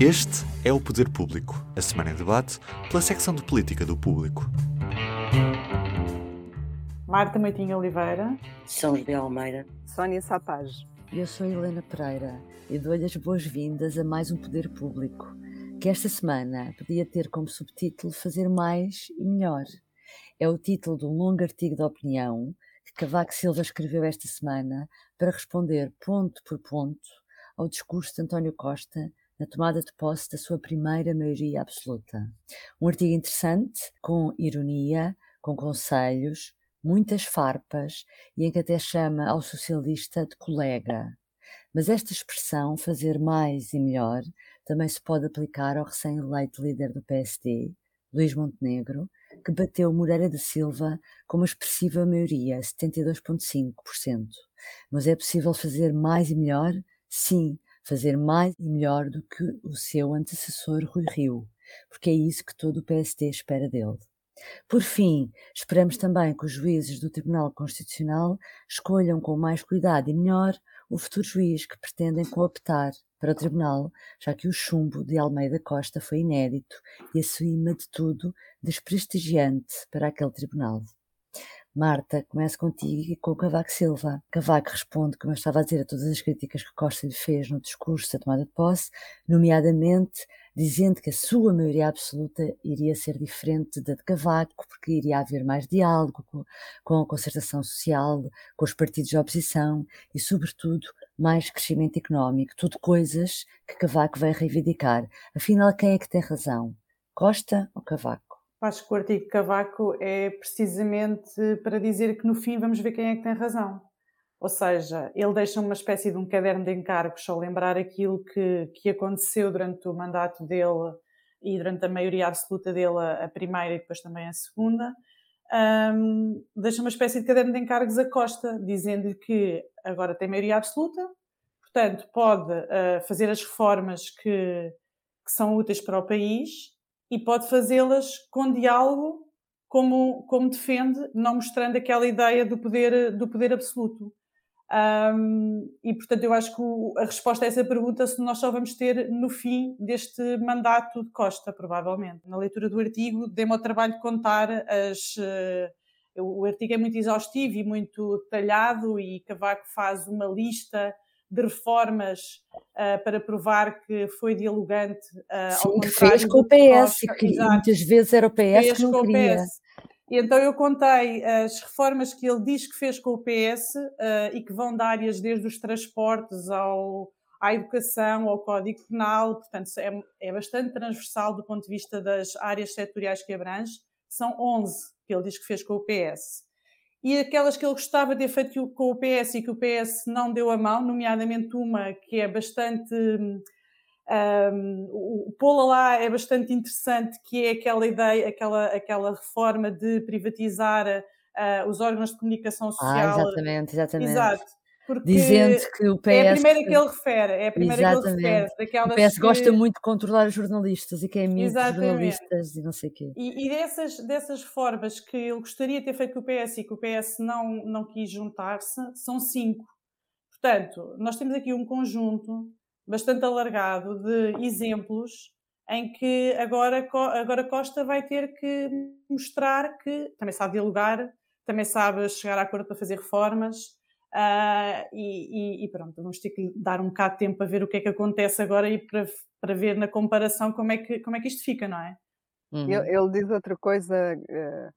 Este é o Poder Público, a semana em debate pela secção de política do Público. Marta Meitinho Oliveira, São José Almeida, Sónia Sapage. Eu sou Helena Pereira e dou-lhe as boas-vindas a mais um Poder Público, que esta semana podia ter como subtítulo Fazer Mais e Melhor. É o título de um longo artigo de opinião que Cavaco Silva escreveu esta semana para responder ponto por ponto ao discurso de António Costa na tomada de posse da sua primeira maioria absoluta. Um artigo interessante, com ironia, com conselhos, muitas farpas e em que até chama ao socialista de colega. Mas esta expressão, fazer mais e melhor, também se pode aplicar ao recém-eleito líder do PSD, Luís Montenegro, que bateu Moreira da Silva com uma expressiva maioria, 72,5%. Mas é possível fazer mais e melhor? Sim, fazer mais e melhor do que o seu antecessor Rui Rio, porque é isso que todo o PSD espera dele. Por fim, esperamos também que os juízes do Tribunal Constitucional escolham com mais cuidado e melhor o futuro juiz que pretendem cooptar para o Tribunal, já que o chumbo de Almeida Costa foi inédito e, acima de tudo, desprestigiante para aquele Tribunal. Marta, começo contigo e com o Cavaco Silva. Cavaco responde, como eu estava a dizer, a todas as críticas que Costa lhe fez no discurso da tomada de posse, nomeadamente dizendo que a sua maioria absoluta iria ser diferente da de Cavaco, porque iria haver mais diálogo com, com a concertação social, com os partidos de oposição e, sobretudo, mais crescimento económico. Tudo coisas que Cavaco vai reivindicar. Afinal, quem é que tem razão? Costa ou Cavaco? Acho que o artigo Cavaco é precisamente para dizer que no fim vamos ver quem é que tem razão. Ou seja, ele deixa uma espécie de um caderno de encargos, só lembrar aquilo que, que aconteceu durante o mandato dele e durante a maioria absoluta dele, a primeira e depois também a segunda. Um, deixa uma espécie de caderno de encargos a Costa, dizendo-lhe que agora tem maioria absoluta, portanto, pode uh, fazer as reformas que, que são úteis para o país e pode fazê-las com diálogo, como, como defende, não mostrando aquela ideia do poder, do poder absoluto. Um, e portanto, eu acho que o, a resposta a essa pergunta se nós só vamos ter no fim deste mandato de Costa, provavelmente. Na leitura do artigo, dê-me ao trabalho de contar as. Uh, o artigo é muito exaustivo e muito detalhado, e Cavaco faz uma lista de reformas uh, para provar que foi dialogante. Uh, Sim, que fez com o PS, que muitas vezes era o PS fez que não queria. PS. E então eu contei as reformas que ele diz que fez com o PS uh, e que vão de áreas desde os transportes ao, à educação, ao Código Penal, portanto é, é bastante transversal do ponto de vista das áreas setoriais que abrange. São 11 que ele diz que fez com o PS e aquelas que ele gostava de ter feito com o PS e que o PS não deu a mão, nomeadamente uma que é bastante. Um, o pô-la lá é bastante interessante, que é aquela ideia, aquela, aquela reforma de privatizar uh, os órgãos de comunicação ah, social. Ah, exatamente, exatamente. Exato. Porque Dizendo que o PS. É a primeira que ele refere, é a primeira Exatamente. que ele refere. O PS que... gosta muito de controlar os jornalistas e quem é amigo dos jornalistas e não sei o quê. E, e, dessas, dessas formas que ele gostaria de ter feito com o PS e que o PS não, não quis juntar-se, são cinco. Portanto, nós temos aqui um conjunto bastante alargado de exemplos em que agora, agora Costa vai ter que mostrar que também sabe dialogar, também sabe chegar a acordo para fazer reformas Uh, e, e, pronto, vamos ter que dar um bocado de tempo para ver o que é que acontece agora e para, para ver na comparação como é que, como é que isto fica, não é? Uhum. Ele, ele, diz outra coisa uh,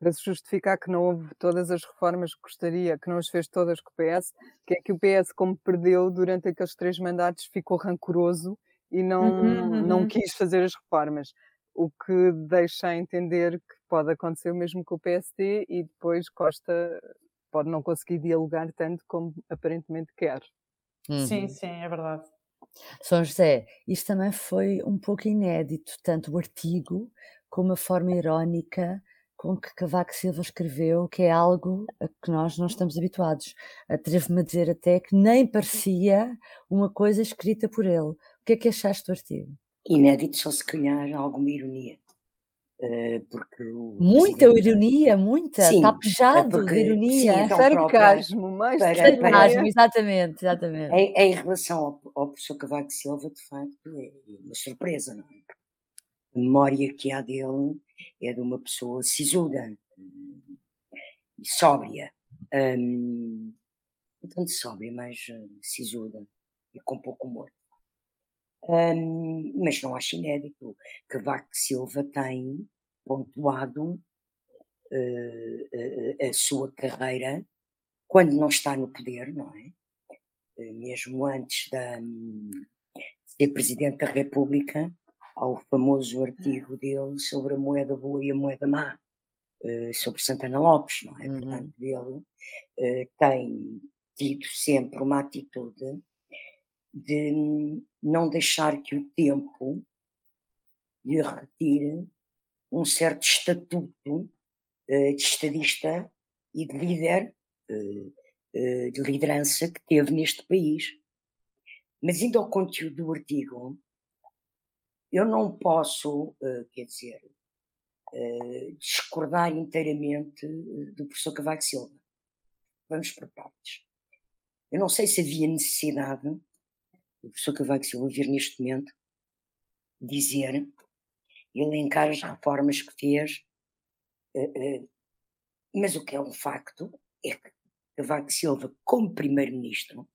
para se justificar que não houve todas as reformas que gostaria, que não as fez todas com o PS, que é que o PS, como perdeu durante aqueles três mandatos, ficou rancoroso e não, uhum, uhum. não quis fazer as reformas. O que deixa a entender que pode acontecer o mesmo com o PSD e depois Costa pode não conseguir dialogar tanto como aparentemente quer. Uhum. Sim, sim, é verdade. São José, isto também foi um pouco inédito, tanto o artigo como a forma irónica com que Cavaco Silva escreveu, que é algo a que nós não estamos habituados. Atrevo-me a dizer até que nem parecia uma coisa escrita por ele. O que é que achaste do artigo? Inédito, só se calhar alguma ironia. Uh, porque muita ironia, muita, sim, está pejado porque, de ironia. Sim, então, sarcasmo, mais para, sarcasmo, exatamente, exatamente. Em, em relação ao, ao, professor Cavaco Silva, de facto, é uma surpresa, não é? A memória que há dele é de uma pessoa sisuda e sóbria. Um, tanto sóbria, mas uh, sisuda e com pouco humor. Um, mas não acho inédito que Vaco Silva tem pontuado uh, uh, a sua carreira quando não está no poder, não é? Uh, mesmo antes de ser Presidente da República, ao famoso artigo dele sobre a moeda boa e a moeda má, sobre Santana Lopes, não é? Uhum. Portanto, ele tem tido sempre uma atitude de não deixar que o tempo lhe retire um certo estatuto uh, de estadista e de líder, uh, uh, de liderança que teve neste país. Mas indo ao conteúdo do artigo, eu não posso, quer dizer, discordar inteiramente do professor Cavaco Silva. Vamos por partes. Eu não sei se havia necessidade o professor Cavaco Silva vir neste momento dizer, elencar as reformas que fez, uh, uh, mas o que é um facto é que Cavaco Silva, como primeiro-ministro,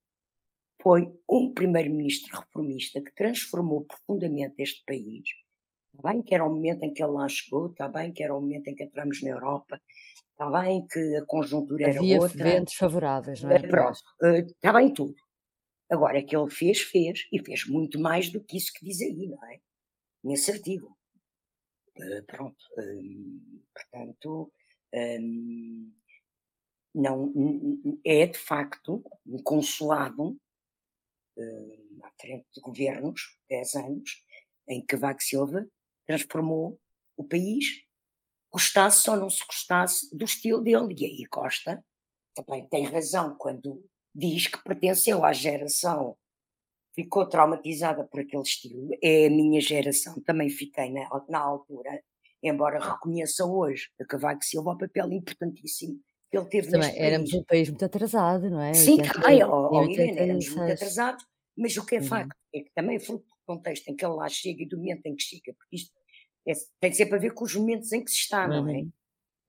foi um primeiro-ministro reformista que transformou profundamente este país. Está bem que era o momento em que ele lá chegou, está bem que era o momento em que entramos na Europa, está bem que a conjuntura Havia era outra. Havia ventos favoráveis, não é? Pronto, está bem tudo. Agora, que ele fez, fez, e fez muito mais do que isso que diz aí, não é? Nesse artigo. Uh, pronto. Um, portanto, um, não, é de facto um consulado uh, à frente de governos, 10 anos, em que Vago Silva transformou o país, gostasse ou não se gostasse do estilo dele. E aí Costa também tem razão quando diz que pertenceu à geração, ficou traumatizada por aquele estilo, é a minha geração, também fiquei na, na altura, embora reconheça hoje a Cavaco Silva o papel importantíssimo que ele teve também, éramos país. um país muito atrasado, não é? Sim, também, Irene, éramos muito atrasados, mas o que é uhum. facto é que também é fruto do contexto em que ele lá chega e do momento em que chega, porque isto é, tem sempre a ver com os momentos em que se está, uhum. não é?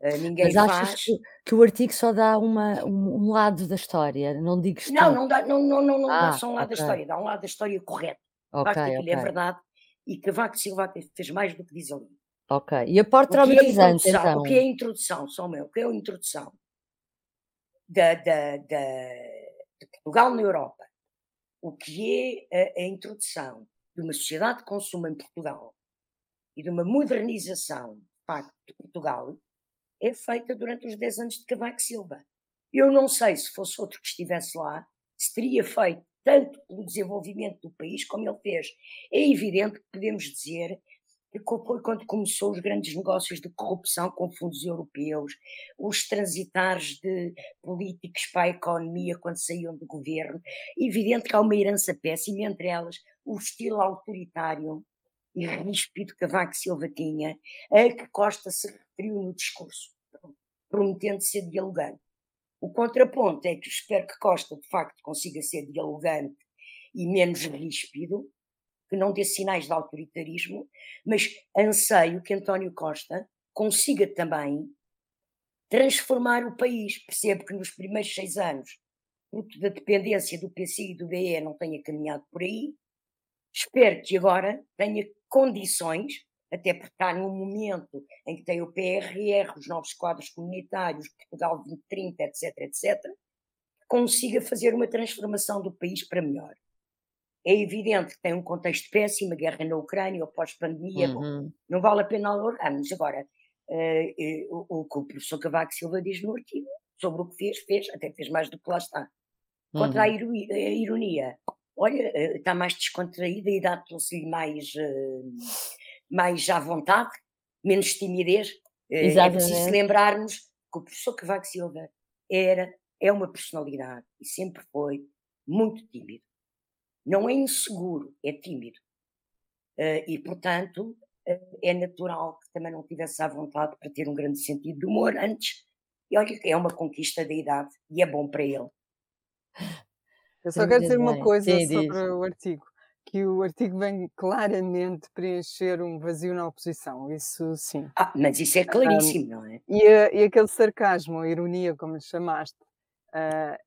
Uh, ninguém Mas achas faz. Que, que, o artigo só dá uma, um, um lado da história, não digo Não, não dá, não, não, não, não ah, dá só um lado okay. da história, dá um lado da história correto. Ok, okay. é verdade e que Cavaco Silva fez mais do que diz ali. Ok, e a parte é traumatizante, então? O que é a introdução, só meu, o que é a introdução da, da, da, de Portugal na Europa? O que é a, a introdução de uma sociedade de consumo em Portugal e de uma modernização, de facto, de Portugal, é feita durante os 10 anos de Cavaco Silva. Eu não sei se fosse outro que estivesse lá, se teria feito tanto pelo desenvolvimento do país como ele fez. É evidente que podemos dizer que foi quando começou os grandes negócios de corrupção com fundos europeus, os transitares de políticos para a economia quando saíam do governo. É evidente que há uma herança péssima, entre elas o estilo autoritário e ríspido que Cavaco Silva tinha, a que Costa se referiu no discurso, prometendo ser dialogante. O contraponto é que espero que Costa, de facto, consiga ser dialogante e menos ríspido, que não dê sinais de autoritarismo, mas anseio que António Costa consiga também transformar o país. Percebo que nos primeiros seis anos, fruto da dependência do PC e do BE, não tenha caminhado por aí. Espero que agora tenha condições, até porque está num momento em que tem o PRR, os novos quadros comunitários, Portugal 2030, etc, etc, consiga fazer uma transformação do país para melhor. É evidente que tem um contexto péssimo, a guerra na Ucrânia, o pós-pandemia, uhum. não vale a pena alargarmos. Agora, uh, uh, o, que o professor Cavaco Silva diz no artigo, sobre o que fez, fez, até fez mais do que lá está. Quanto uhum. à ironia, olha, eh, está mais descontraída e dá-se mais, uh, mais à vontade, menos timidez. Uh, é preciso lembrarmos que o professor Cavaco Silva era, é uma personalidade e sempre foi muito tímido. Não é inseguro, é tímido. E, portanto, é natural que também não tivesse à vontade para ter um grande sentido de humor antes. E olha é uma conquista da idade e é bom para ele. Eu só quero dizer uma coisa Sim, sobre diz. o artigo, que o artigo vem claramente preencher um vazio na oposição, isso sim. Ah, mas isso é claríssimo, um, não é? E, e, aquele sarcasmo, a ironia, como lhe chamaste, uh,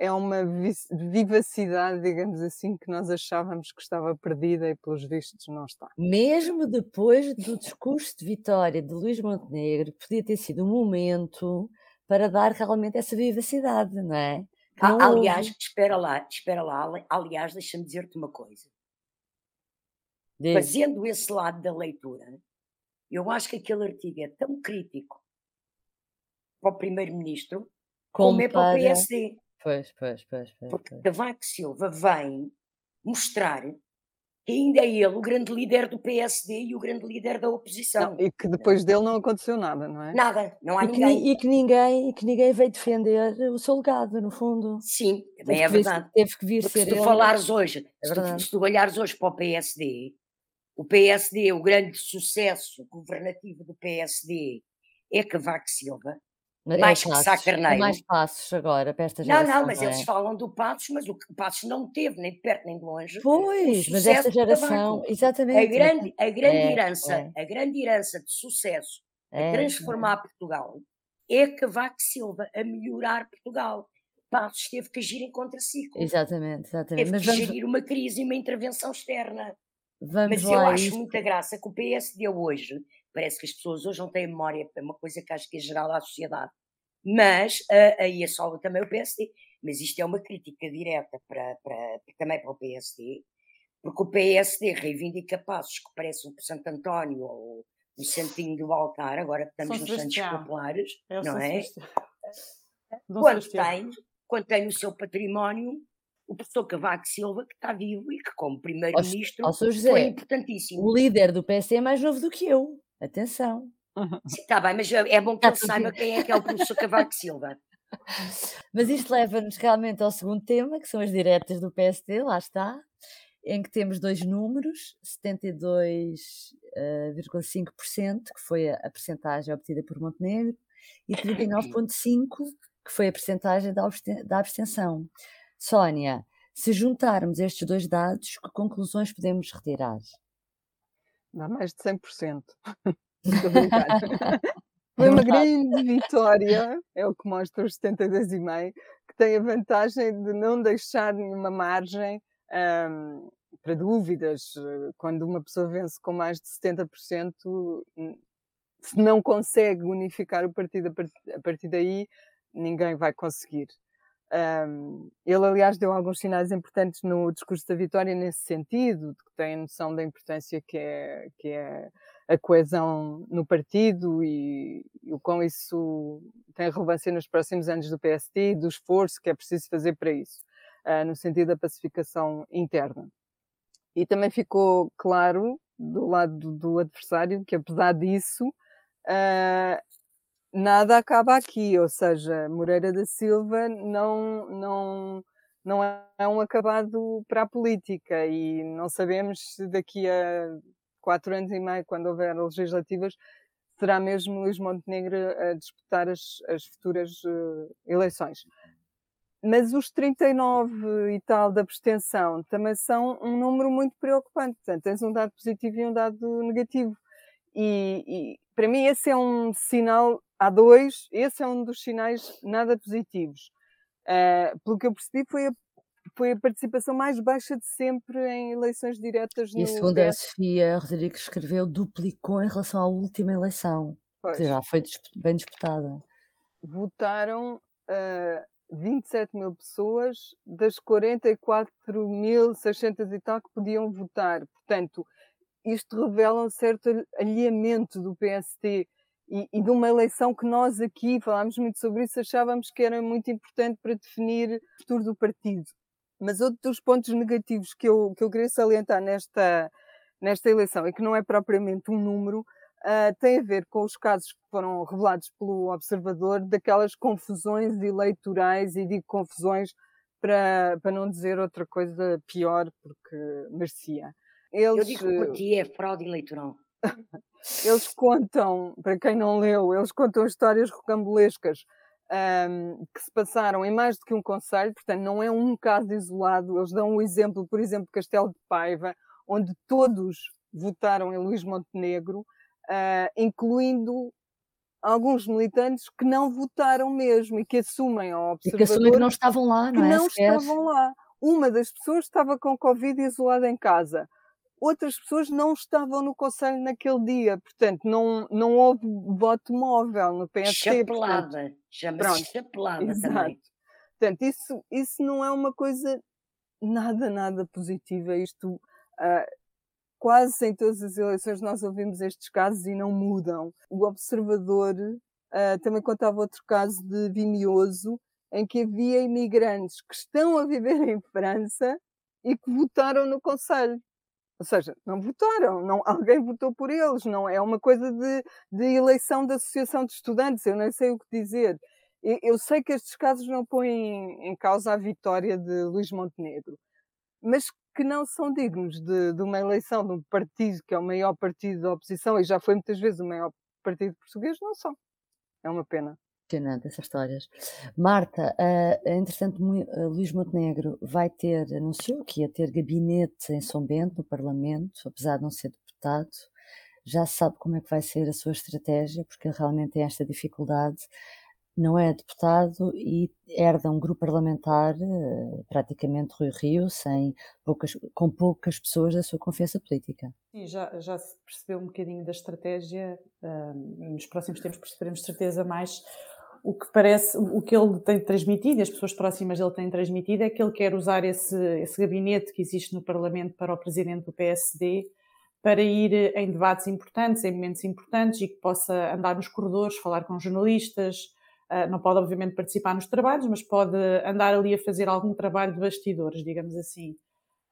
é uma vivacidade, digamos assim, que nós achávamos que estava perdida e pelos vistos não está. Mesmo depois do discurso de vitória de Luís Montenegro, podia ter sido um momento para dar realmente essa vivacidade, não é? Não aliás, espera lá, espera lá, aliás, deixa-me dizer-te uma coisa. Diz. Fazendo esse lado da leitura, eu acho que aquele artigo é tão crítico para o Primeiro-Ministro como, como é para o PSD. Pois, pois, pois. pois Porque pois. Cavaco Silva vem mostrar ainda é ele o grande líder do PSD e o grande líder da oposição. Não, e que depois dele não aconteceu nada, não é? Nada, não há e ninguém. Que, e, que ninguém. e que ninguém veio defender o seu legado, no fundo. Sim, também é verdade. Vir, teve que vir Porque ser se tu ele. falares hoje, é se, tu, se tu olhares hoje para o PSD, o PSD, o grande sucesso governativo do PSD é Cavaco Silva, é mais que Sá Carneiro. mais passos agora para esta geração. Não, não, mas é? eles falam do Passos, mas o Passos não teve, nem de perto nem de longe. Pois, mas esta geração, exatamente. A grande, a grande é, herança, é. a grande herança de sucesso a é, transformar Portugal é Cavaco Silva a melhorar Portugal. Passos teve que agir em contraciclo. Exatamente, exatamente. Teve mas que vamos... gerir uma crise e uma intervenção externa. Vamos mas eu acho muita graça que o PSD hoje Parece que as pessoas hoje não têm memória, é uma coisa que acho que é geral à sociedade. Mas, uh, aí é só também o PSD, mas isto é uma crítica direta para, para, também para o PSD, porque o PSD reivindica passos que parecem o Santo António ou o Santinho do Altar, agora que estamos nos Santos Populares, é não é? Quando tem, quando tem no seu património o professor Cavaco Silva, que está vivo e que, como primeiro-ministro, foi importantíssimo. O líder do PSD é mais novo do que eu. Atenção. Está bem, mas é bom que ele saiba quem é que é o professor Cavaco Silva. Mas isto leva-nos realmente ao segundo tema, que são as diretas do PSD, lá está, em que temos dois números, 72,5%, que foi a, a percentagem obtida por Montenegro, e 39,5%, que foi a percentagem da, da abstenção. Sónia, se juntarmos estes dois dados, que conclusões podemos retirar? Dá mais de 100%. Foi uma grande vitória, é o que mostra os 72,5%, que tem a vantagem de não deixar nenhuma margem um, para dúvidas. Quando uma pessoa vence com mais de 70%, se não consegue unificar o partido a partir daí, ninguém vai conseguir. Um, ele, aliás, deu alguns sinais importantes no discurso da vitória nesse sentido, de que tem noção da importância que é, que é a coesão no partido e, e o quão isso tem relevância nos próximos anos do PSD e do esforço que é preciso fazer para isso, uh, no sentido da pacificação interna. E também ficou claro do lado do, adversário que, apesar disso, uh, nada acaba aqui, ou seja, Moreira da Silva não, não, não é um acabado para a política e não sabemos se daqui a quatro anos e meio, quando houver legislativas, será mesmo Luís Montenegro a disputar as, as futuras uh, eleições. Mas os 39 e tal da abstenção também são um número muito preocupante. Portanto, tens um dado positivo e um dado negativo. E, e para mim esse é um sinal há dois, esse é um dos sinais nada positivos. Uh, pelo que eu percebi, foi a, foi a participação mais baixa de sempre em eleições diretas no. E segundo a Sofia Rodrigues escreveu, duplicou em relação à última eleição. Pois. Já foi bem disputada. Votaram uh, 27 mil pessoas das 44.600 e tal que podiam votar. Portanto, isto revela um certo alinhamento do PST e, e, de uma eleição que nós aqui falámos muito sobre isso, achávamos que era muito importante para definir o futuro do partido. Mas outro dos pontos negativos que eu, que eu queria salientar nesta, nesta eleição, e que não é propriamente um número, uh, tem a ver com os casos que foram revelados pelo Observador, daquelas confusões eleitorais, e digo confusões para, para não dizer outra coisa pior, porque merecia eles, Eu digo que por ti é fraude eleitoral. eles contam, para quem não leu, eles contam histórias rocambolescas um, que se passaram em mais do que um conselho, portanto, não é um caso isolado. Eles dão um exemplo, por exemplo, Castelo de Paiva, onde todos votaram em Luís Montenegro, uh, incluindo alguns militantes que não votaram mesmo e que assumem ao observador... E que assumem que não estavam lá, não que é? não estavam lá. Uma das pessoas estava com Covid isolada em casa. Outras pessoas não estavam no Conselho naquele dia, portanto, não, não houve voto móvel no PSD. Chapelada, chama-se chapelada Exato. também. Portanto, isso, isso não é uma coisa nada, nada positiva. Isto, ah, quase em todas as eleições nós ouvimos estes casos e não mudam. O Observador ah, também contava outro caso de Vimioso, em que havia imigrantes que estão a viver em França e que votaram no Conselho. Ou seja, não votaram, não, alguém votou por eles, não é uma coisa de, de eleição da Associação de Estudantes, eu não sei o que dizer. Eu, eu sei que estes casos não põem em, em causa a vitória de Luís Montenegro, mas que não são dignos de, de uma eleição de um partido que é o maior partido da oposição e já foi muitas vezes o maior partido português, não são. É uma pena. Impressionante essas histórias. Marta, uh, entretanto, uh, Luís Montenegro vai ter, anunciou que ia ter gabinete em São Bento, no Parlamento, apesar de não ser deputado. Já sabe como é que vai ser a sua estratégia, porque realmente tem esta dificuldade. Não é deputado e herda um grupo parlamentar, uh, praticamente Rui Rio, sem poucas, com poucas pessoas da sua confiança política. Sim, já, já se percebeu um bocadinho da estratégia nos próximos tempos perceberemos certeza mais o que parece, o que ele tem transmitido, as pessoas próximas dele têm transmitido, é que ele quer usar esse, esse gabinete que existe no Parlamento para o presidente do PSD para ir em debates importantes, em momentos importantes e que possa andar nos corredores, falar com jornalistas. Ah, não pode, obviamente, participar nos trabalhos, mas pode andar ali a fazer algum trabalho de bastidores, digamos assim.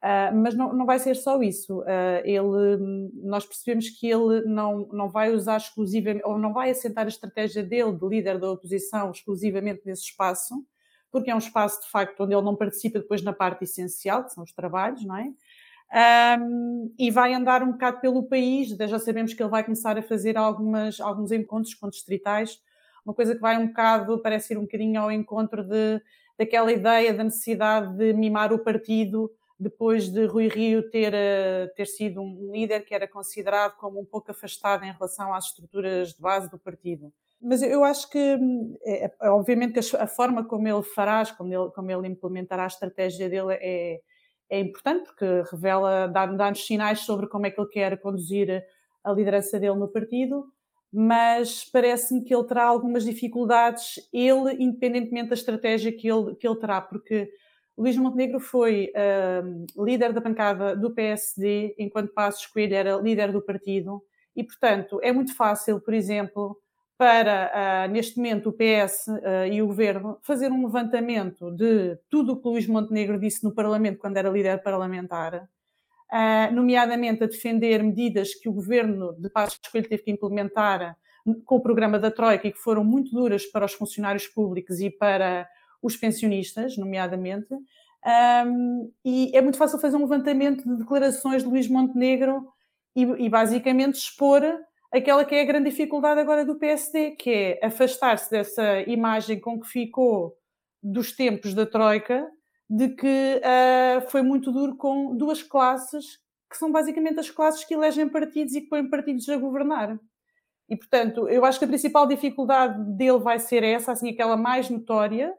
Uh, mas não, não vai ser só isso. Uh, ele, nós percebemos que ele não, não vai usar exclusivamente, ou não vai assentar a estratégia dele de líder da oposição exclusivamente nesse espaço, porque é um espaço de facto onde ele não participa depois na parte essencial, que são os trabalhos, não é? Um, e vai andar um bocado pelo país, já sabemos que ele vai começar a fazer algumas, alguns encontros com distritais, uma coisa que vai um bocado, parece ir um bocadinho ao encontro de, daquela ideia da necessidade de mimar o partido, depois de Rui Rio ter, eh, ter sido um líder que era considerado como um pouco afastado em relação às estruturas de base do partido. Mas eu acho que, é, é, obviamente, a forma como ele fará, como ele, como ele implementará a estratégia dele é, é importante, porque revela, dá-nos sinais sobre como é que ele quer conduzir a liderança dele no partido, mas parece-me que ele terá algumas dificuldades, ele, independentemente da estratégia que ele, que ele terá, porque Luís Montenegro foi uh, líder da bancada do PSD, enquanto Passos Coelho era líder do partido, e, portanto, é muito fácil, por exemplo, para, uh, neste momento, o PS uh, ah, e o Governo fazer um levantamento de tudo o que Luís Montenegro disse no Parlamento quando era líder parlamentar, nomeadamente a defender medidas que o Governo de Passos Coelho teve que implementar com o programa da Troika e que foram muito duras para os funcionários públicos e para os pensionistas, nomeadamente, um, e é muito fácil fazer um levantamento de declarações de Luís Montenegro e, e, basicamente expor aquela que é a grande dificuldade agora do PSD, que é afastar-se dessa imagem com que ficou dos tempos da Troika, de que uh, foi muito duro com duas classes, que são basicamente as classes que elegem partidos e que põem partidos a governar. E, portanto, eu acho que a principal dificuldade dele vai ser essa, assim, aquela mais notória,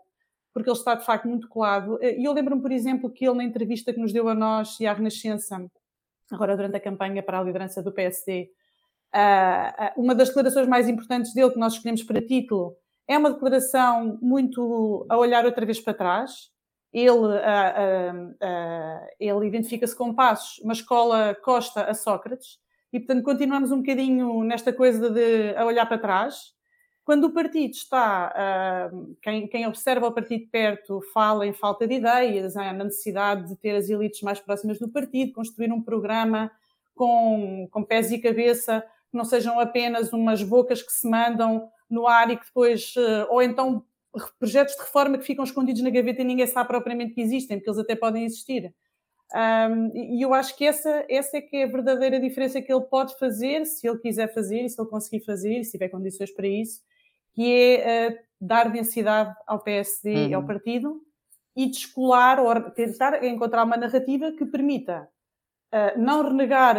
porque ele está de facto muito colado. E eu lembro-me, por exemplo, que ele, na entrevista que nos deu a nós e à Renascença, agora durante a campanha para a liderança do PSD, uma das declarações mais importantes dele, que nós escolhemos para título, é uma declaração muito a olhar outra vez para trás. Ele, ele identifica-se com Passos, uma escola costa a Sócrates, e portanto continuamos um bocadinho nesta coisa de a olhar para trás quando o partido está, uh, quem, quem, observa o partido perto fala em falta de ideias, na necessidade de ter as elites mais próximas do partido, construir um programa com, com pés e cabeça, que não sejam apenas umas bocas que se mandam no ar e que depois, uh, ou então projetos de reforma que ficam escondidos na gaveta e ninguém sabe propriamente que existem, porque eles até podem existir. Um, e eu acho que essa, essa é que é a verdadeira diferença que ele pode fazer, se ele quiser fazer e se ele conseguir fazer, se tiver condições para isso, que é uh, dar densidade ao PSD uhum. e ao uhum. partido e descolar ou tentar encontrar uma narrativa que permita uh, não renegar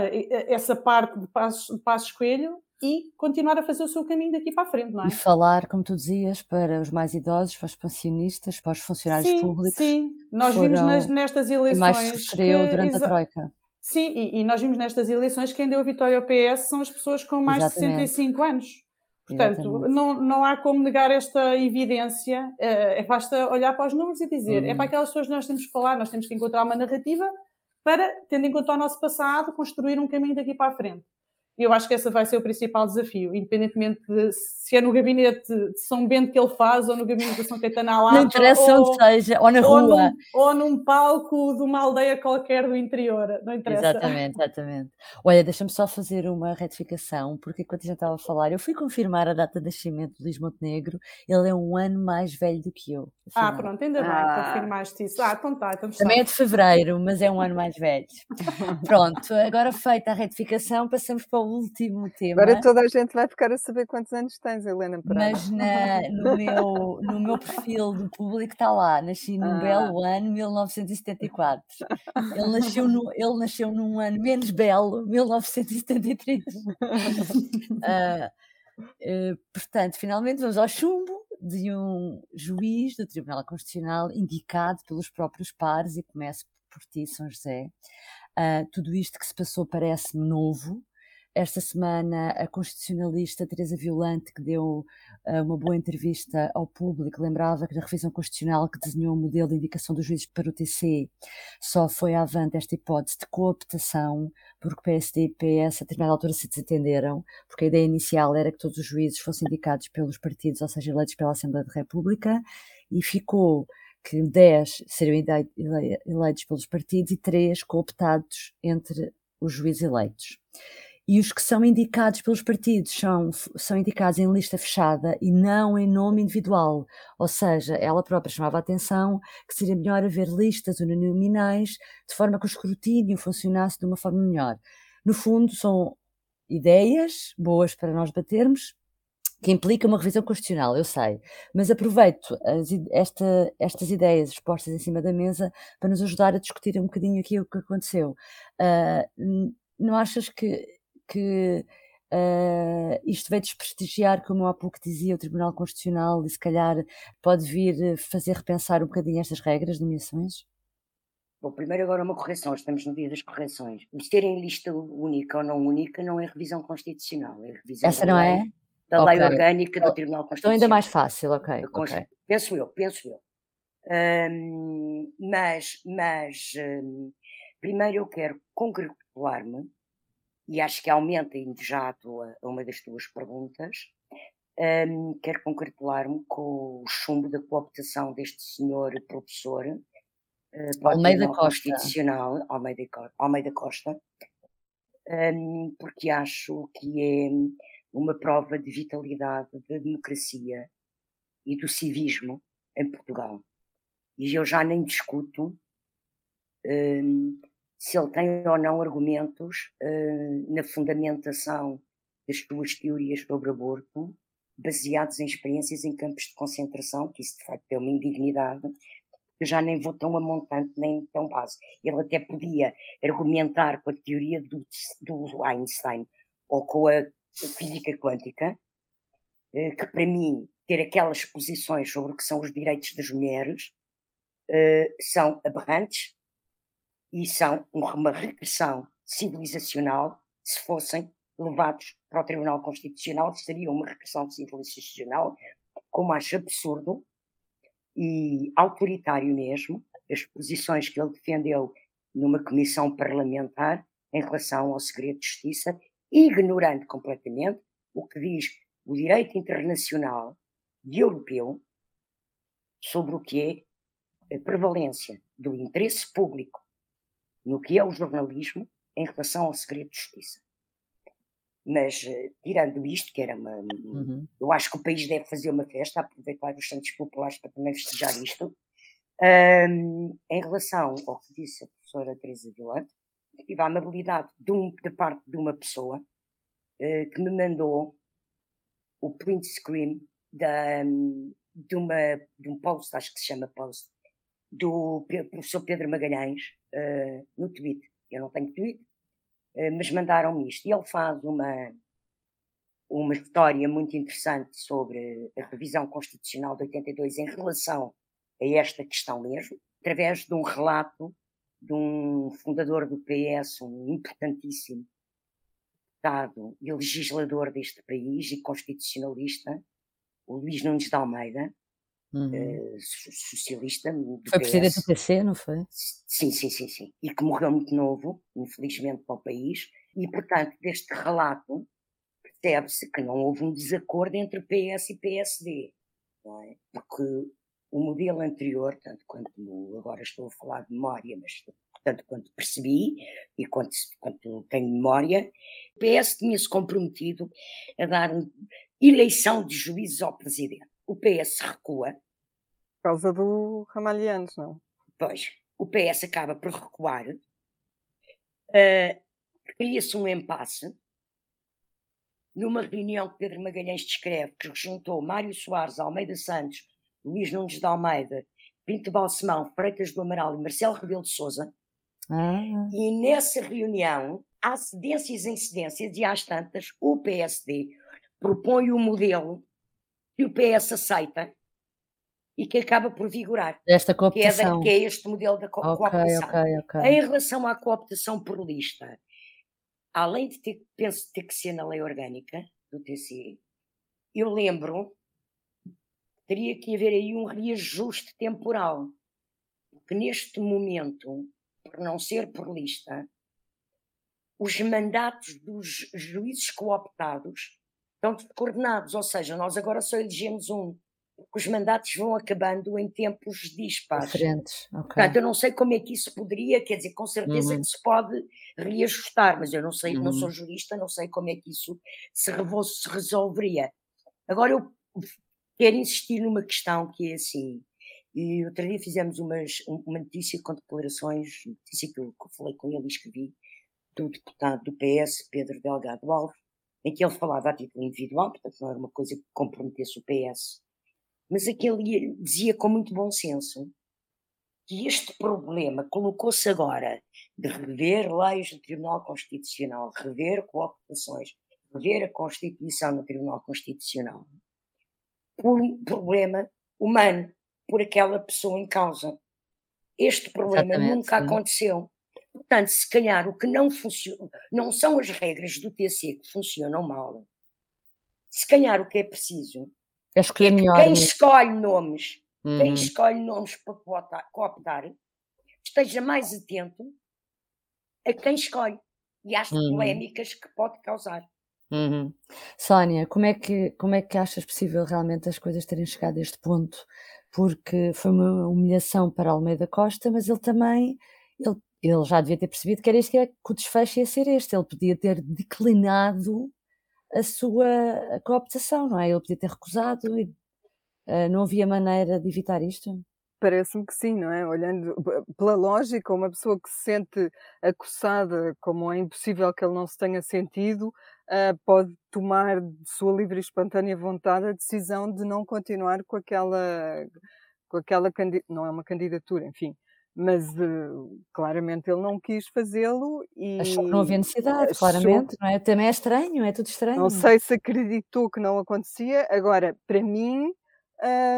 essa parte de Passos, de Passos Coelho e continuar a fazer o seu caminho daqui para a frente, não é? E falar, como tu dizias, para os mais idosos, para os pensionistas, para os funcionários sim, públicos. Sim, nós vimos nas, nestas eleições. Mais sofreu durante a Troika. Sim, e, e, nós vimos nestas eleições que quem deu a vitória ao PS são as pessoas com mais Exatamente. de 65 anos. Portanto, não, não há como negar esta evidência, é, basta olhar para os números e dizer, é para uhum. aquelas pessoas que nós temos que falar, nós temos que encontrar uma narrativa para, tendo em conta o nosso passado, construir um caminho daqui para a frente. E eu acho que esse vai ser o principal desafio, independentemente de se é no gabinete de São Bento que ele faz ou no gabinete de São Caetano à Não interessa ou, onde seja, ou na rua. Ou num, ou num palco de uma aldeia qualquer do interior, não interessa. Exatamente, exatamente. Olha, deixa-me só fazer uma retificação, porque enquanto a gente estava a falar, eu fui confirmar a data de nascimento de Luís Montenegro, ele é um ano mais velho do que eu. Afinal. Ah, pronto, ainda bem, ah. confirmaste isso. Ah, então tá, então Também é de fevereiro, mas é um ano mais velho. pronto, agora feita a retificação, passamos para o último tema. Agora toda a gente vai ficar a saber quantos anos tens, Helena Pereira. Mas na, no, meu, no meu perfil do público está lá, nasci num ah. belo ano, 1974. Ele nasceu, no, ele nasceu num ano menos belo, 1973. uh, uh, portanto, finalmente vamos ao chumbo de um juiz do Tribunal Constitucional indicado pelos próprios pares, e começo por ti, São José. Uh, tudo isto que se passou parece-me novo, esta semana, a constitucionalista Teresa Violante, que deu uh, uma boa entrevista ao público, lembrava que na revisão constitucional que desenhou o modelo de indicação dos juízes para o TC, só foi avante esta hipótese de cooptação, porque PSD e PS a determinada altura se desentenderam, porque a ideia inicial era que todos os juízes fossem indicados pelos partidos, ou seja, eleitos pela Assembleia da República, e ficou que 10 seriam eleitos pelos partidos e 3 cooptados entre os juízes eleitos. E os que são indicados pelos partidos são, são indicados em lista fechada e não em nome individual. Ou seja, ela própria chamava a atenção que seria melhor haver listas uninominais de forma que o escrutínio funcionasse de uma forma melhor. No fundo, são ideias boas para nós debatermos, que implica uma revisão constitucional, eu sei, mas aproveito as, esta, estas ideias expostas em cima da mesa para nos ajudar a discutir um bocadinho aqui o que aconteceu. Uh, não achas que que uh, isto vai desprestigiar, como há pouco dizia, o Tribunal Constitucional e se calhar pode vir fazer repensar um bocadinho estas regras de nomeações? Bom, primeiro agora uma correção, estamos no dia das correções. O terem lista única ou não única não é revisão constitucional, é revisão Essa não é? da okay. lei orgânica do Tribunal Constitucional. Então ainda mais fácil, ok. okay. Penso eu, penso eu. Um, mas, mas um, primeiro eu quero congratular-me e acho que aumenta imediato a, a uma das tuas perguntas. Um, quero congratular-me com o chumbo da cooptação deste senhor professor uh, Almeida Costa. Constitucional, Almeida, Almeida Costa, um, porque acho que é uma prova de vitalidade da democracia e do civismo em Portugal. E eu já nem discuto um, se ele tem ou não argumentos uh, na fundamentação das suas teorias sobre aborto, baseados em experiências em campos de concentração, que isso de facto é uma indignidade, eu já nem vou tão a montante nem tão base. Ele até podia argumentar com a teoria do, do Einstein ou com a física quântica, uh, que para mim ter aquelas posições sobre o que são os direitos das mulheres uh, são aberrantes e são uma regressão civilizacional se fossem levados para o Tribunal Constitucional, seria uma regressão civilizacional, como acho absurdo e autoritário mesmo, as posições que ele defendeu numa comissão parlamentar em relação ao segredo de justiça, ignorando completamente o que diz o direito internacional e europeu sobre o que é a prevalência do interesse público no que é o jornalismo em relação ao segredo de justiça. Mas, eh, tirando isto, que era uma. Uhum. Eu acho que o país deve fazer uma festa, aproveitar os Santos Populares para também festejar isto. Um, em relação ao que disse a professora Teresa Vilante, tive a amabilidade de, um, de parte de uma pessoa uh, que me mandou o print screen da, de, uma, de um post, acho que se chama post, do professor Pedro Magalhães uh, no Twitter. Eu não tenho Twitter, uh, mas mandaram-me isto. E ele faz uma, uma história muito interessante sobre a revisão constitucional de 82 em relação a esta questão mesmo, através de um relato de um fundador do PS, um importantíssimo deputado e legislador deste país e constitucionalista, o Luís Nunes de Almeida, uhum. uh, socialista. foi presidente do PC, não foi? Sim, sim, sim, sim. E que morreu muito novo, infelizmente, para o país. E, portanto, deste relato percebe-se que não houve um desacordo entre PS e PSD. É? Porque o modelo anterior, tanto quanto agora estou a falar de memória, mas tanto quanto percebi e quanto, quanto tenho memória, o PS tinha-se comprometido a dar eleição de juízes ao presidente. O PS recua. Por causa do Ramalhianos, não? Pois, o PS acaba por recuar. Uh, Cria-se um impasse. Numa reunião que Pedro Magalhães descreve, que juntou Mário Soares, Almeida Santos, Luís Nunes de Almeida, Pinto Balsemão, Freitas do Amaral e Marcelo Rebelo de Souza. Ah. E nessa reunião, há cedências em cedências e às tantas, o PSD propõe um modelo que o PS aceita e que acaba por vigorar. Esta cooptação. Que é, da, que é este modelo da co okay, cooptação. Okay, okay. Em relação à cooptação por lista, além de ter, penso ter que ser na lei orgânica do TC, eu lembro teria que haver aí um reajuste temporal. Porque neste momento, por não ser por lista, os mandatos dos juízes cooptados estão coordenados, ou seja, nós agora só elegemos um, porque os mandatos vão acabando em tempos dispares. Diferentes, ok. Portanto, eu não sei como é que isso poderia, quer dizer, com certeza uhum. que se pode reajustar, mas eu não sei, uhum. não sou jurista, não sei como é que isso se, se resolveria. Agora, eu quero insistir numa questão que é assim, e outro dia fizemos umas, uma notícia com declarações, notícia que eu, que eu falei com ele e escrevi, do deputado do PS, Pedro Delgado Alves, em que ele falava a título individual, portanto não era uma coisa que comprometesse o PS, mas aquele dizia com muito bom senso que este problema colocou-se agora de rever leis do Tribunal Constitucional, rever cooptações, rever a Constituição no Tribunal Constitucional, por um problema humano, por aquela pessoa em causa. Este problema Exatamente, nunca sim. aconteceu. Portanto, se calhar o que não funciona, não são as regras do TC que funcionam mal. Se calhar o que é preciso é escolher é melhor. Quem escolhe nomes, uhum. quem escolhe nomes para cooptar, esteja mais atento a quem escolhe e às uhum. polémicas que pode causar. Uhum. Sónia, como é, que, como é que achas possível realmente as coisas terem chegado a este ponto? Porque foi uma humilhação para Almeida Costa, mas ele também ele, ele já devia ter percebido que era que, era, que o desfecho ia ser este. Ele podia ter declinado a sua cooptação, não é? Ele podia ter recusado e uh, não havia maneira de evitar isto. Parece-me que sim, não é? Olhando pela lógica, uma pessoa que se sente acossada, como é impossível que ele não se tenha sentido, uh, pode tomar de sua livre e espontânea vontade a decisão de não continuar com aquela, com aquela não é uma candidatura, enfim, mas uh, claramente ele não quis fazê-lo e achou que não havia necessidade, achou... claramente, não é? Também é estranho, é tudo estranho. Não sei se acreditou que não acontecia. Agora, para mim,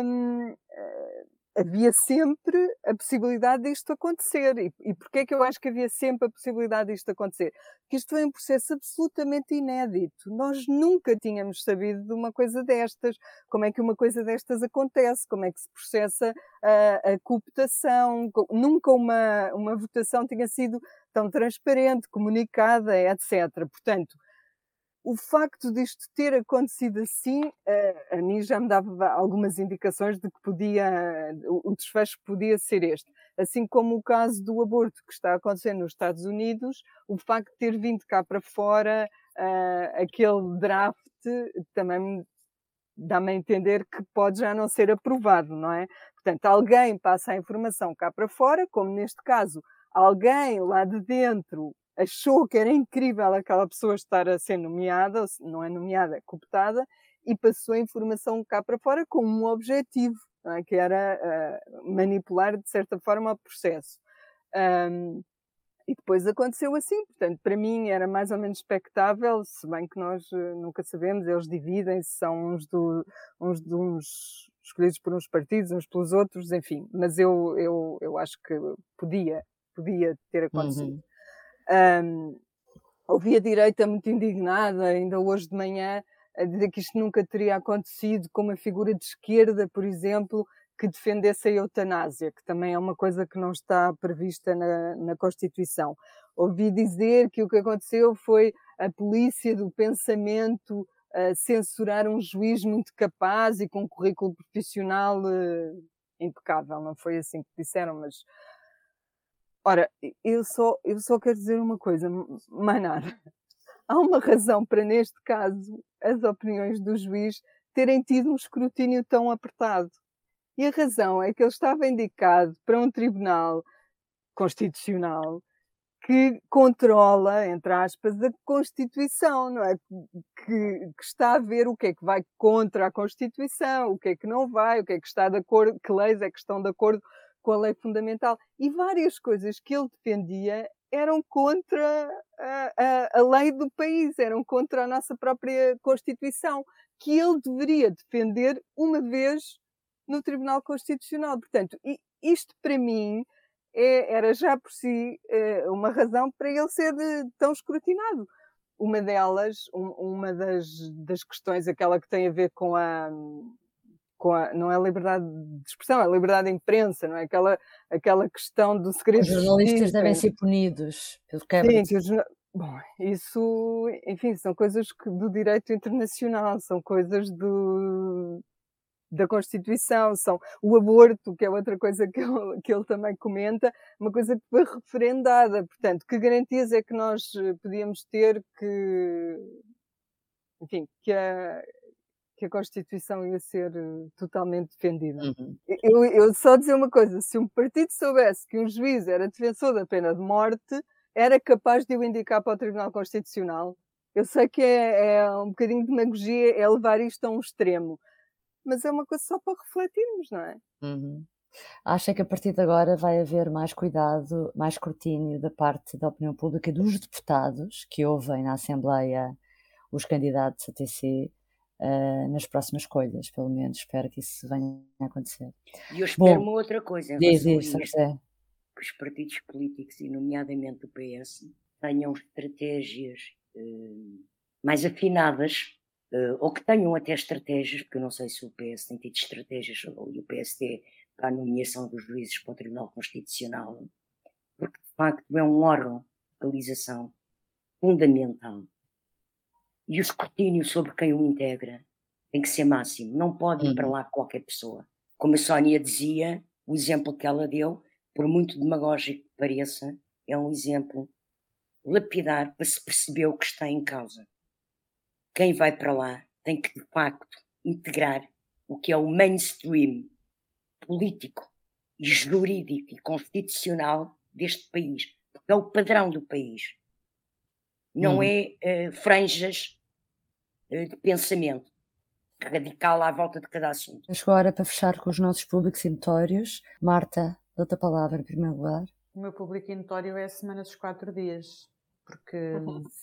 hum, havia sempre a possibilidade disto acontecer. E, e porquê é que eu acho que havia sempre a possibilidade disto acontecer? Porque isto é um processo absolutamente inédito. Nós nunca tínhamos sabido de uma coisa destas. Como é que uma coisa destas acontece? Como é que se processa a, a cooptação? Nunca uma, uma votação tinha sido tão transparente, comunicada, etc. Portanto, o facto disto ter acontecido assim, a, a mim já me dava algumas indicações de que podia, o, desfecho podia ser este. Assim como o caso do aborto que está acontecendo nos Estados Unidos, o facto de ter vindo cá para fora uh, aquele draft também dá-me a entender que pode já não ser aprovado, não é? Portanto, alguém passa a informação cá para fora, como neste caso alguém lá de dentro achou que era incrível aquela pessoa estar a ser nomeada, não é nomeada, é cooptada, e passou a informação cá para fora com um objetivo, é? que era uh, manipular de certa forma o processo. Um, e depois aconteceu assim, portanto, para mim era mais ou menos expectável, se bem que nós uh, nunca sabemos, eles dividem-se, são uns, do, uns de uns escolhidos por uns partidos, uns pelos outros, enfim, mas eu, eu, eu acho que podia, podia ter acontecido. Uhum. Um, ouvi a direita muito indignada, ainda hoje de manhã, a dizer que isto nunca teria acontecido com uma figura de esquerda, por exemplo, que defendesse a eutanásia, que também é uma coisa que não está prevista na, na Constituição. Ouvi dizer que o que aconteceu foi a polícia do pensamento uh, censurar um juiz muito capaz e com um currículo profissional uh, impecável. Não foi assim que disseram, mas. Ora, eu só, eu só quero dizer uma coisa, mais nada. Há uma razão para, neste caso, as opiniões do juiz terem tido um escrutínio tão apertado e a razão é que ele estava indicado para um tribunal constitucional que controla, entre aspas, a Constituição, não é? Que, que, está a ver o que é que vai contra a Constituição, o que é que não vai, o que é que está de acordo, que leis é que estão de acordo com a lei fundamental. E várias coisas que ele defendia eram contra a, a, a lei do país, eram contra a nossa própria Constituição, que ele deveria defender uma vez no Tribunal Constitucional. Portanto, isto para mim é, era já por si é, uma razão para ele ser de, tão escrutinado. Uma delas, um, uma das, das questões, aquela que tem a ver com a, a, não é a liberdade de expressão, é a liberdade de imprensa, não é? Aquela, aquela questão do segredo. Os jornalistas devem ser punidos pelo quebra. Sim, que os, bom, isso, enfim, são coisas que, do direito internacional, são coisas do, da Constituição, são o aborto, que é outra coisa que ele, que ele também comenta, uma coisa que foi referendada. Portanto, que garantias é que nós eh, podíamos ter que, enfim, que a, que a Constituição ia ser eh, totalmente defendida. Uhum. Eu, eu só dizer uma coisa: se um partido soubesse que um juiz era defensor da pena de morte, era capaz de o indicar para o Tribunal Constitucional. Eu sei que é, é um bocadinho de demagogia, é levar isto a um extremo, mas é uma coisa só para refletirmos, não é? Uhum. Acha que a partir de agora vai haver mais cuidado, mais escrutínio da parte da opinião pública dos deputados que ouvem na Assembleia os candidatos a TC uh, nas próximas escolhas, pelo menos. Espero que isso venha a acontecer. E eu espero Bom, uma outra coisa. Em diz isso, que os partidos políticos, e nomeadamente o PS, tenham estratégias uh, mais afinadas uh, ou que tenham até estratégias, porque eu não sei se o PS tem tido estratégias, ou o PST, para a nomeação dos juízes para o Tribunal Constitucional, porque de facto é um órgão de legalização fundamental. E o escrutínio sobre quem o integra tem que ser máximo, não pode ir para uhum. lá qualquer pessoa. Como a Sónia dizia, o exemplo que ela deu, por muito demagógico que pareça, é um exemplo lapidar para se perceber o que está em causa quem vai para lá tem que, de facto, integrar o que é o mainstream político e jurídico e constitucional deste país, porque é o padrão do país. Não hum. é uh, franjas de pensamento radical à volta de cada assunto. Agora, para fechar com os nossos públicos e notórios, Marta, dou-te a palavra em primeiro lugar. O meu público e notório é a semana dos quatro dias porque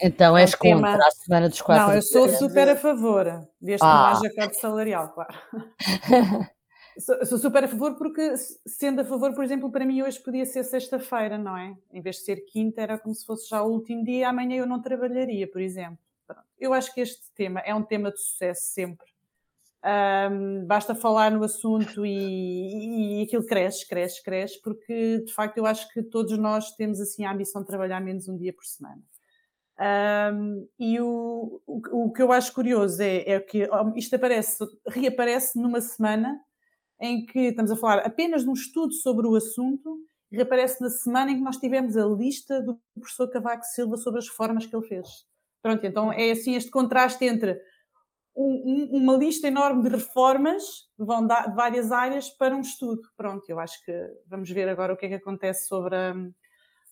então é és contra tema... a semana dos quatro Não, eu sou super a favor, desde ah. que não haja corte salarial, claro. sou, sou, super a favor porque, sendo a favor, por exemplo, para mim hoje podia ser sexta-feira, não é? Em vez de ser quinta, era como se fosse já o último dia, amanhã eu não trabalharia, por exemplo. Eu acho que este tema é um tema de sucesso sempre. Um, basta falar no assunto e, e, aquilo cresce, cresce, cresce, porque de facto eu acho que todos nós temos assim a ambição de trabalhar menos um dia por semana. Um, e o, o, o, que eu acho curioso é, é que isto aparece, reaparece numa semana em que estamos a falar apenas de um estudo sobre o assunto e reaparece na semana em que nós tivemos a lista do professor Cavaco Silva sobre as reformas que ele fez. Pronto, então é assim este contraste entre um, uma lista enorme de reformas vão dar, de várias áreas para um estudo. Pronto, eu acho que vamos ver agora o que é que acontece sobre a,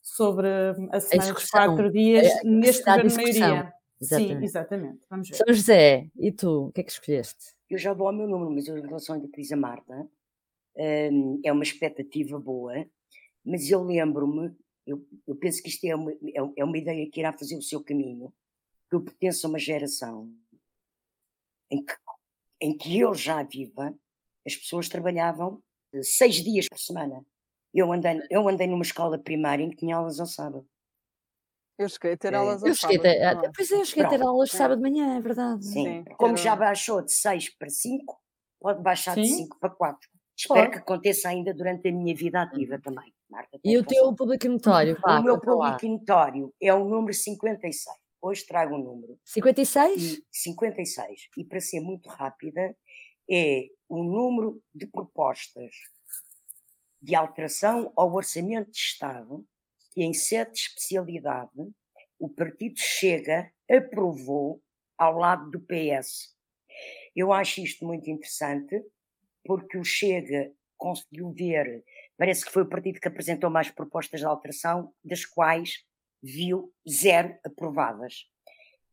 sobre a semana dos quatro dias a neste governo de de maioria. Sim, Exatamente. exatamente. Vamos ver. São José, e tu, o que é que escolheste? Eu já vou ao meu número, mas eu, em relação diz a Marta, hum, é uma expectativa boa, mas eu lembro-me, eu, eu penso que isto é uma, é- é uma ideia que irá fazer o seu caminho, que eu pertenço a uma geração em que, em que eu já viva, as pessoas trabalhavam eh, seis dias por semana. Eu andei, eu andei numa escola primária em que tinha aulas ao sábado. Eu cheguei a ter É. aulas ao Eu cheguei, sábado, a ter, não é? pois é, eu cheguei a ter Pronto. aulas de É. sábado de manhã, é verdade. Sim. Sim, Como já baixou de 6 para 5, pode baixar de Sim. 5 para 4. Espero que aconteça ainda durante a minha vida ativa também. Marta, E o tens teu público notório, O meu público notório é o número 56. Hoje trago um número. 56? E 56. E para ser muito rápida, é o número de propostas de alteração ao orçamento de Estado que, em sede de especialidade, o Partido Chega aprovou ao lado do PS. Eu acho isto muito interessante, porque o Chega conseguiu ver, parece que foi o partido que apresentou mais propostas de alteração, das quais viu zero aprovadas.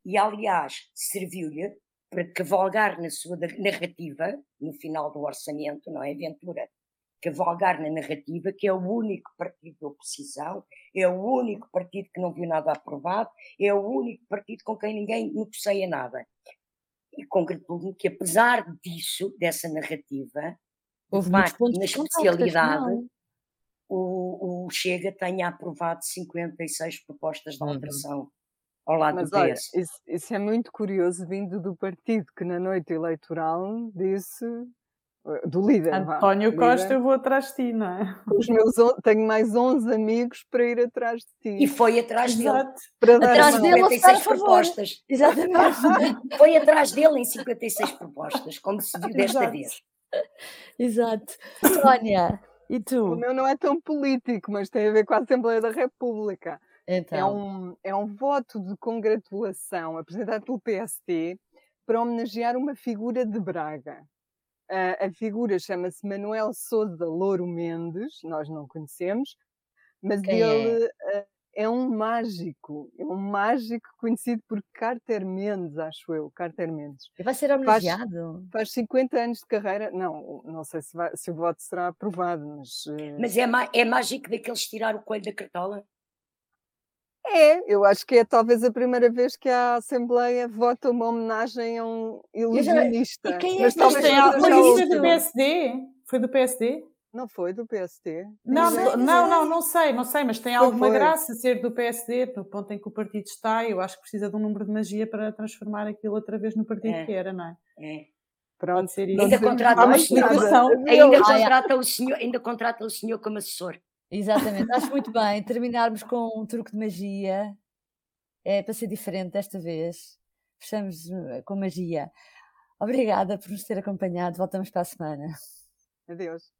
E, aliás, serviu-lhe para cavalgar na sua da- narrativa, no final do orçamento, não é, Ventura? Cavalgar na narrativa, que é o único partido de oposição, é o único partido que não viu nada aprovado, é o único partido com quem ninguém negocia nada. E congratulo-me que, apesar disso, dessa narrativa, Houve pontos na especialidade. O, o Chega tenha aprovado 56 propostas de Uhum. alteração ao lado Mas do olha, PS. isso, isso é muito curioso vindo do partido que na noite eleitoral disse eh, do líder. vá, António líder, Costa, eu vou atrás de ti, não é? os meus, on- tenho mais 11 amigos para ir atrás de ti. E foi atrás dele. Exato. para dar Atrás dele a votar a 56 favor. propostas. Exatamente. Foi atrás dele em 56 propostas, como se viu desta Exato. vez. Exato. Sónia, e O tu? meu não é tão político, mas tem a ver com a Assembleia da República. É Então, um, é um voto de congratulação apresentado pelo PST para homenagear uma figura de Braga. A figura chama-se Manuel Souza Louro Mendes, nós não conhecemos, mas Quem é? ele ah, é um mágico, é um mágico conhecido por Carter Mendes, acho eu, Carter Mendes. e vai ser homenageado? Faz 50 anos de carreira, não, não sei se, vai- se o voto será aprovado, mas eh, Mas é, é mágico daqueles tirar o coelho da cartola? É, eu acho que é talvez a primeira vez que a Assembleia vota uma homenagem a um ilusionista. e quem é Mas Mas já isso foi outro. do PSD? Foi do PSD? Não foi do PST? Não, não, não não, sei. não, sei, não sei, mas tem Foi, alguma foi. graça ser do PSD, no ponto em que o partido está, eu acho que precisa de um número de magia para transformar aquilo outra vez no partido É. que era, não é? É. Pronto. Pode ser isso. Ainda contrata Há uma mais explicação. nada. Ainda é. contrata, o senhor, ainda contrata o senhor como assessor. Exatamente. Acho muito bem terminarmos com um truque de magia. É para ser diferente desta vez. Fechamos eh, com magia. Obrigada por nos ter acompanhado. Voltamos para a semana. Adeus.